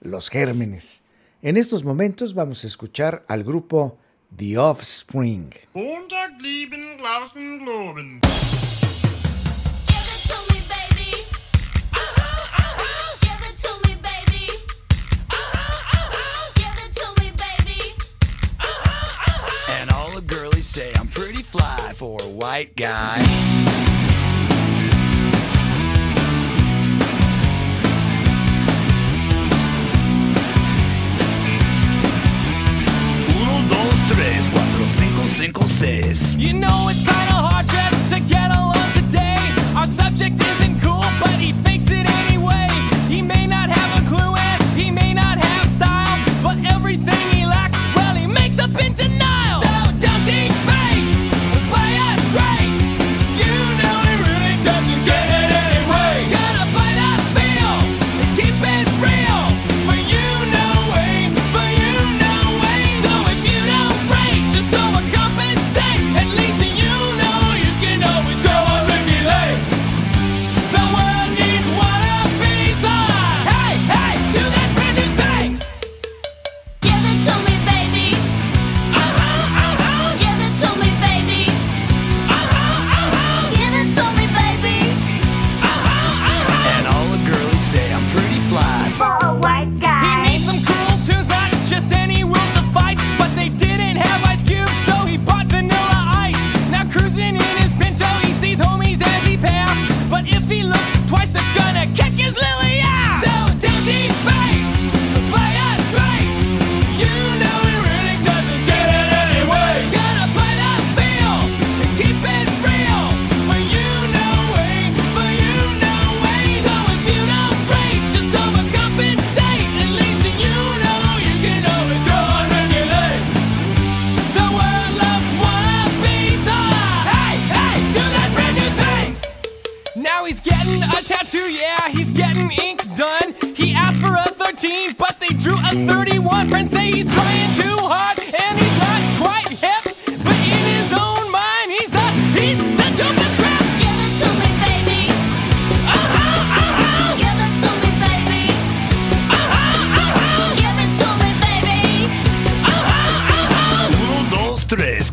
los gérmenes. En estos momentos vamos a escuchar al grupo The Offspring. say I'm pretty fly for white guy.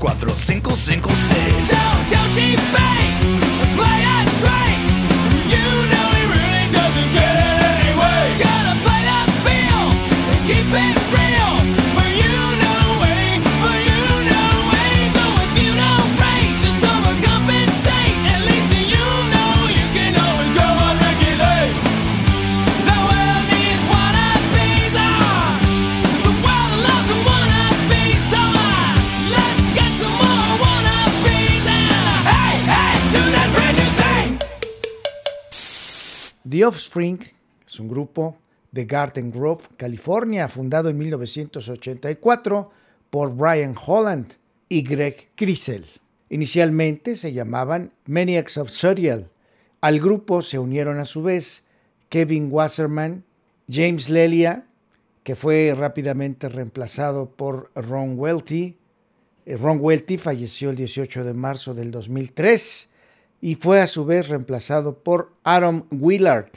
4, 5, 5, 6. Offspring es un grupo de Garden Grove, California, fundado en 1984 por Brian Holland y Greg Crisel. Inicialmente se llamaban Maniacs of Serial. Al grupo se unieron a su vez Kevin Wasserman, James Lelia, que fue rápidamente reemplazado por Ron Welty. Eh, Ron Welty falleció el 18 de marzo del 2003 y fue a su vez reemplazado por Aaron Willard,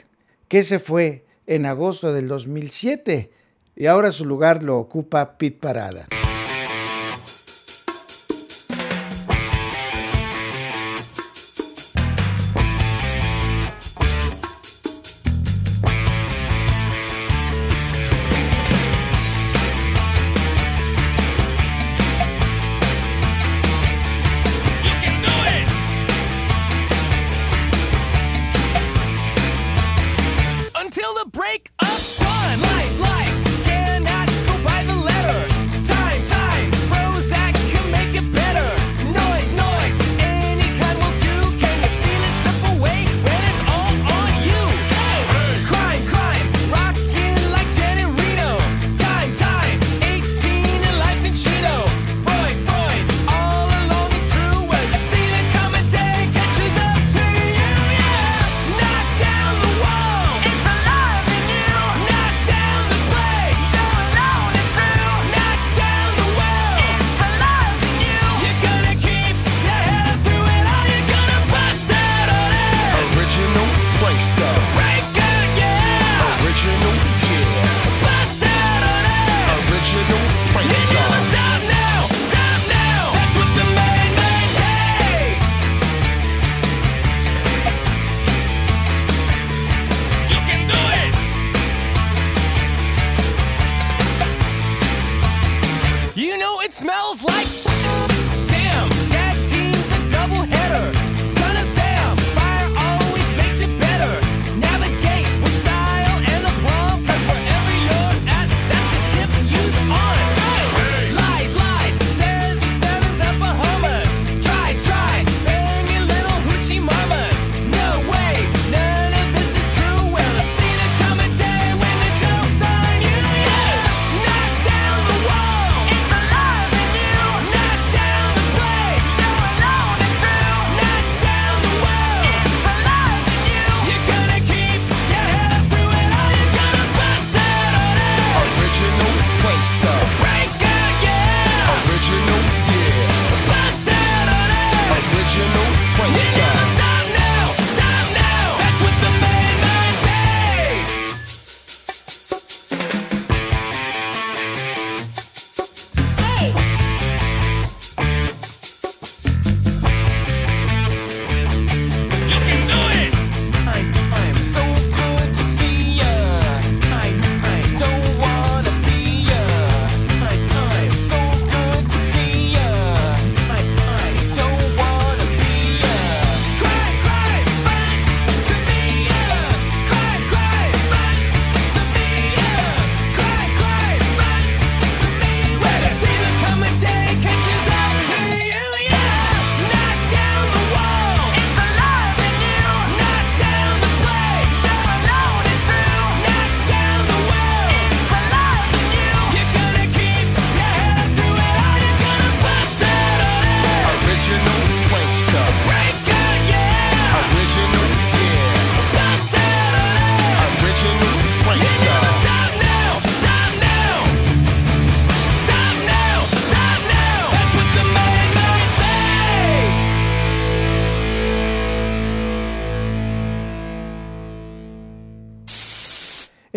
que se fue en agosto del 2007 y ahora su lugar lo ocupa Pete Parada.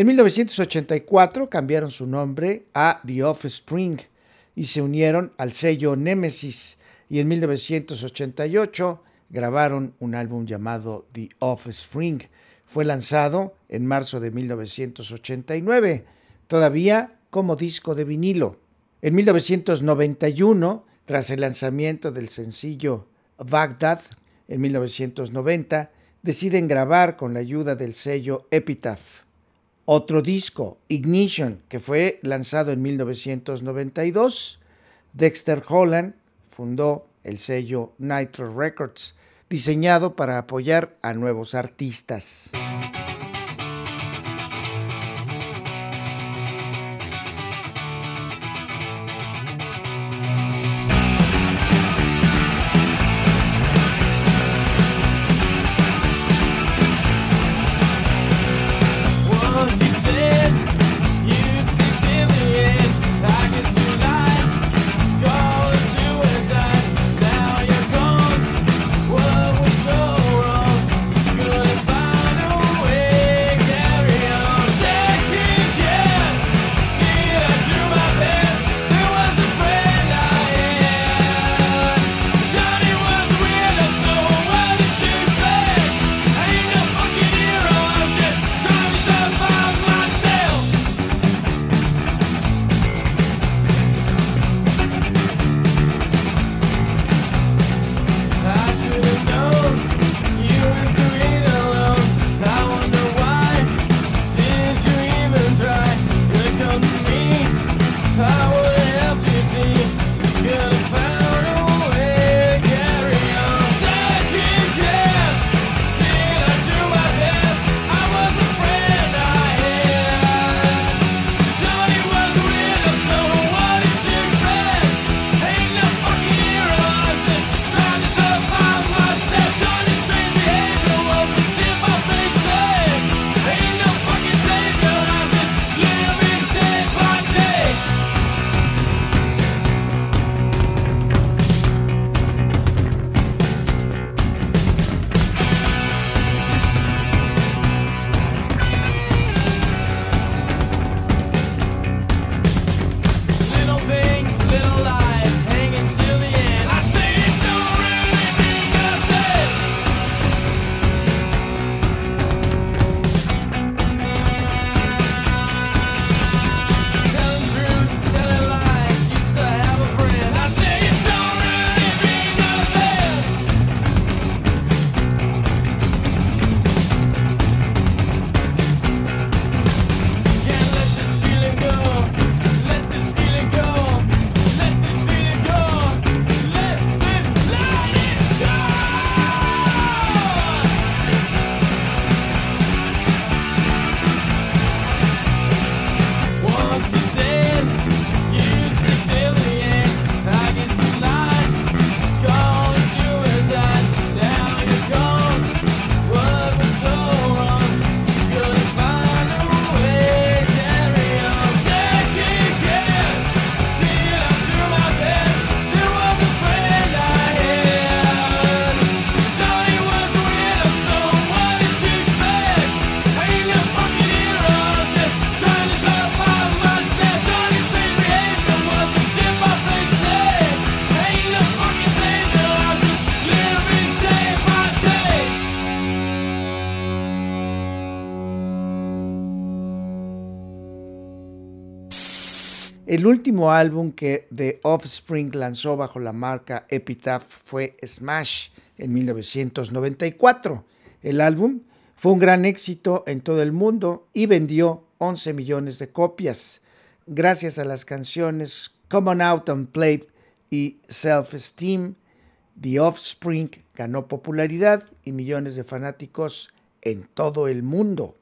En 1984 cambiaron su nombre a The Offspring y se unieron al sello Nemesis y en 1988 grabaron un álbum llamado The Offspring. Fue lanzado en marzo de 1989, todavía como disco de vinilo. En 1991, tras el lanzamiento del sencillo Baghdad en 1990, deciden grabar con la ayuda del sello Epitaph. Otro disco, Ignition, que fue lanzado en 1992. Dexter Holland fundó el sello Nitro Records, diseñado para apoyar a nuevos artistas. El último álbum que The Offspring lanzó bajo la marca Epitaph fue Smash en 1994. El álbum fue un gran éxito en todo el mundo y vendió 11 millones de copias, gracias a las canciones Come On Out and Play y Self Esteem. The Offspring ganó popularidad y millones de fanáticos en todo el mundo.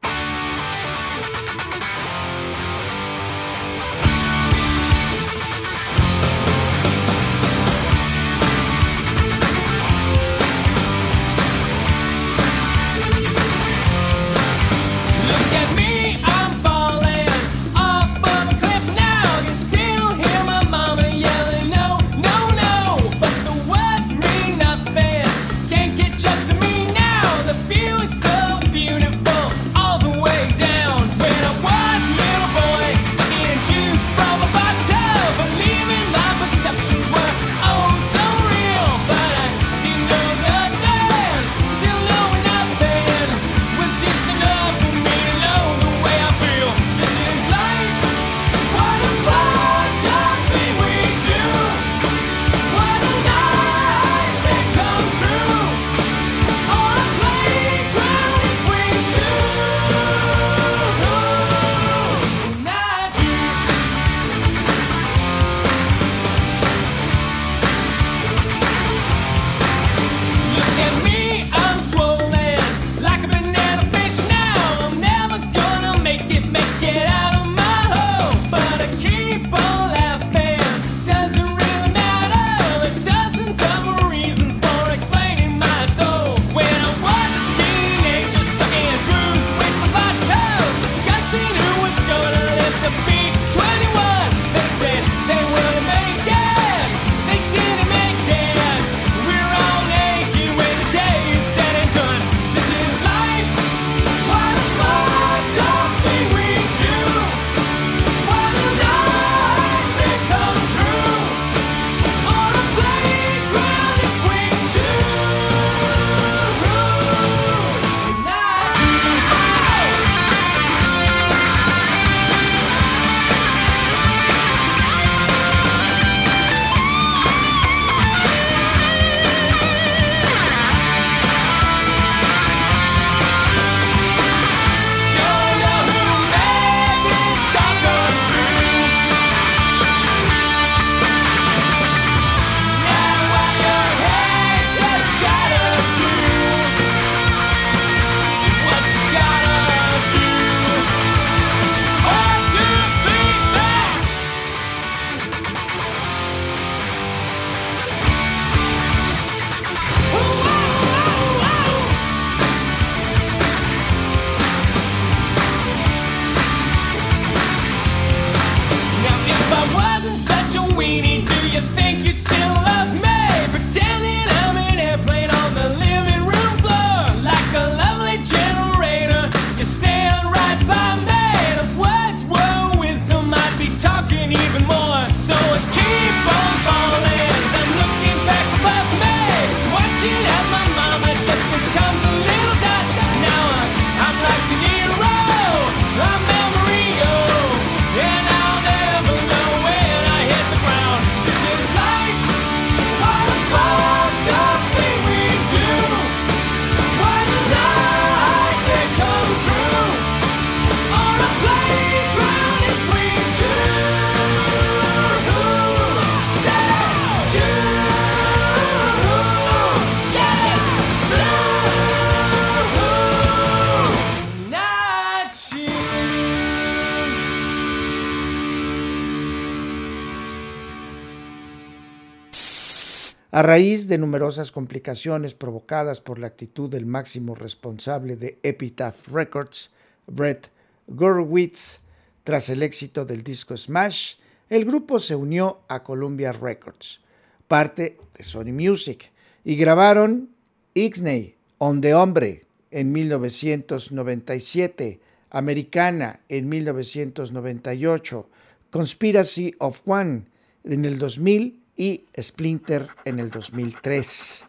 a raíz de numerosas complicaciones provocadas por la actitud del máximo responsable de Epitaph Records, Brett Gurwitz. Tras el éxito del disco Smash, el grupo se unió a Columbia Records, parte de Sony Music, y grabaron Ixney, Onde Hombre, en 1997, Americana, en 1998, Conspiracy of One, en el 2000 y Splinter en el 2003.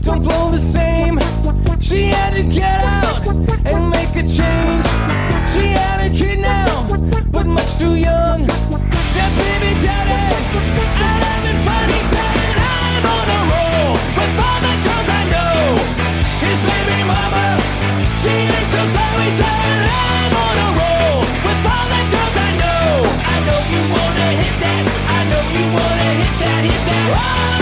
Don't blow the same. She had to get out and make a change. Too young. That baby daddy's having fun. He said, I'm on a roll with all the girls I know. His baby mama, she ain't so slow. He said, I'm on a roll with all the girls I know. I know you wanna hit that. I know you wanna hit that, hit that. Oh,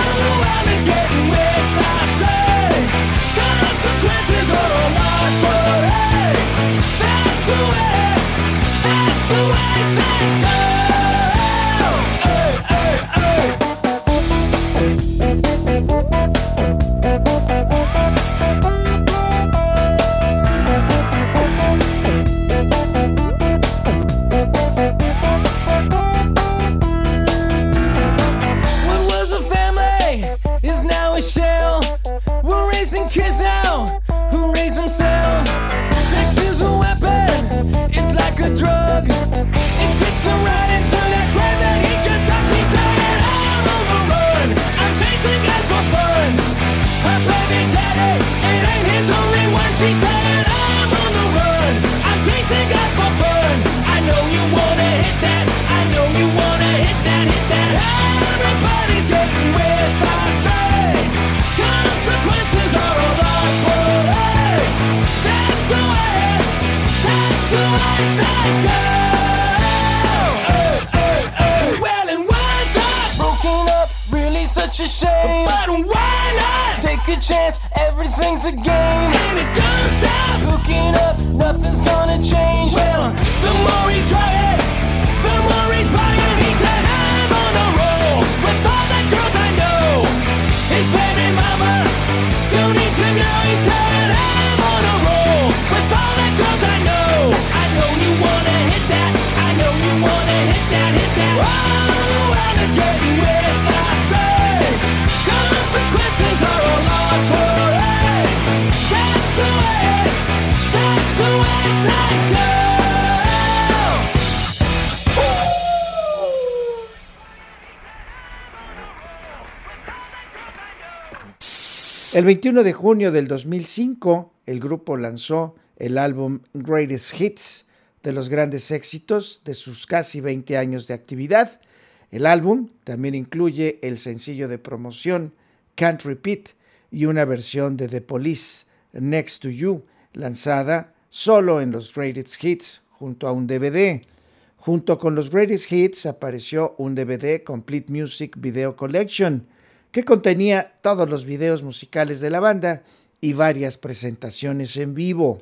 chance? Everything's a game, and it don't stop. Hooking up, nothing's gonna change. Well, the more he's trying, the more he's buying. He says, I'm on a roll with all the girls I know. His baby mama don't need to know. He said, I'm on a roll with all the girls I know. I know you wanna hit that. I know you wanna hit that, hit that. Oh, well, it's getting with I El 21 de junio del 2005, el grupo lanzó el álbum Greatest Hits de los grandes éxitos de sus casi 20 años de actividad. El álbum también incluye el sencillo de promoción Can't Repeat y una versión de The Police, Next to You, lanzada solo en los Greatest Hits junto a un DVD. Junto con los Greatest Hits apareció un DVD Complete Music Video Collection que contenía todos los videos musicales de la banda y varias presentaciones en vivo.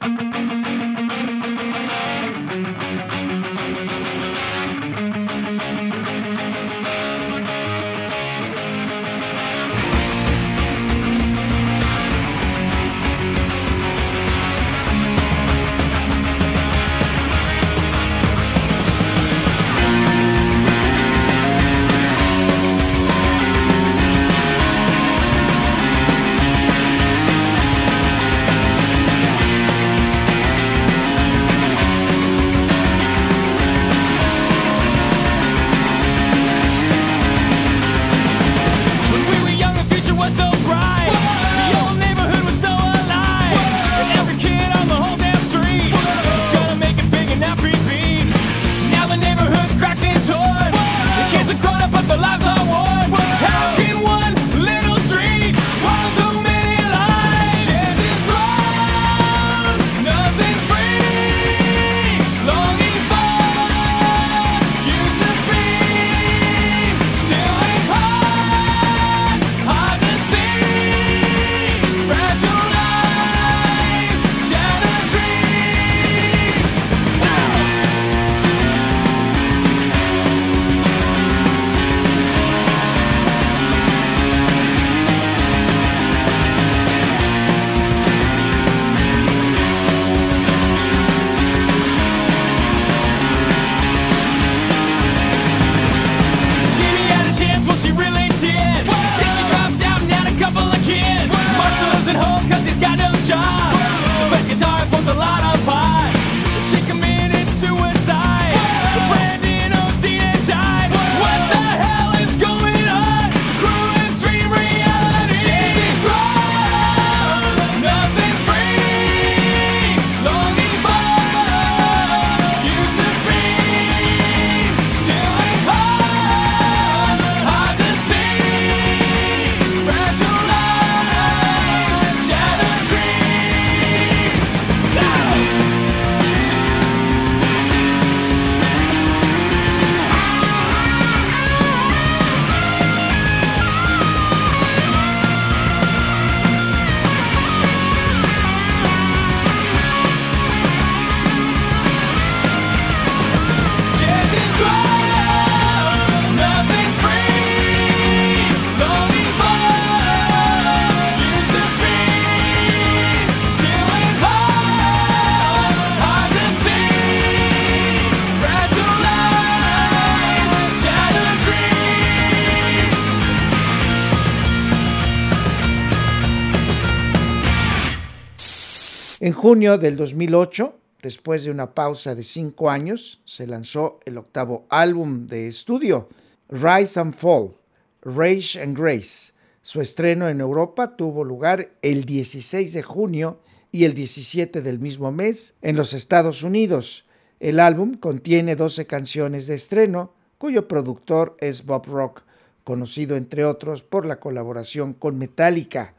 En junio del 2008, después de una pausa de cinco años, se lanzó el octavo álbum de estudio, Rise and Fall, Rage and Grace. Su estreno en Europa tuvo lugar el 16 de junio y el 17 del mismo mes en los Estados Unidos. El álbum contiene 12 canciones de estreno, cuyo productor es Bob Rock, conocido entre otros por la colaboración con Metallica.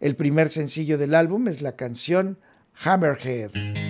El primer sencillo del álbum es la canción Hammerhead.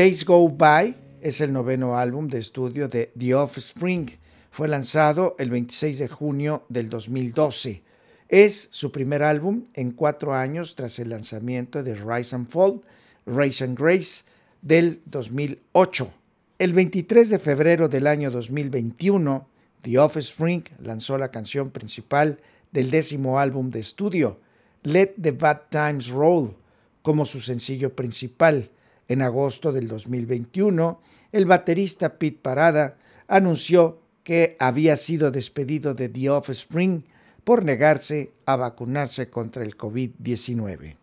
Days Go By es el noveno álbum de estudio de The Offspring. Fue lanzado el 26 de junio del 2012. Es su primer álbum en cuatro años tras el lanzamiento de Rise and Fall, Race and Grace del 2008. El 23 de febrero del año 2021, The Offspring lanzó la canción principal del décimo álbum de estudio, Let the Bad Times Roll, como su sencillo principal. En agosto del 2021, el baterista Pete Parada anunció que había sido despedido de The Offspring por negarse a vacunarse contra el COVID-19.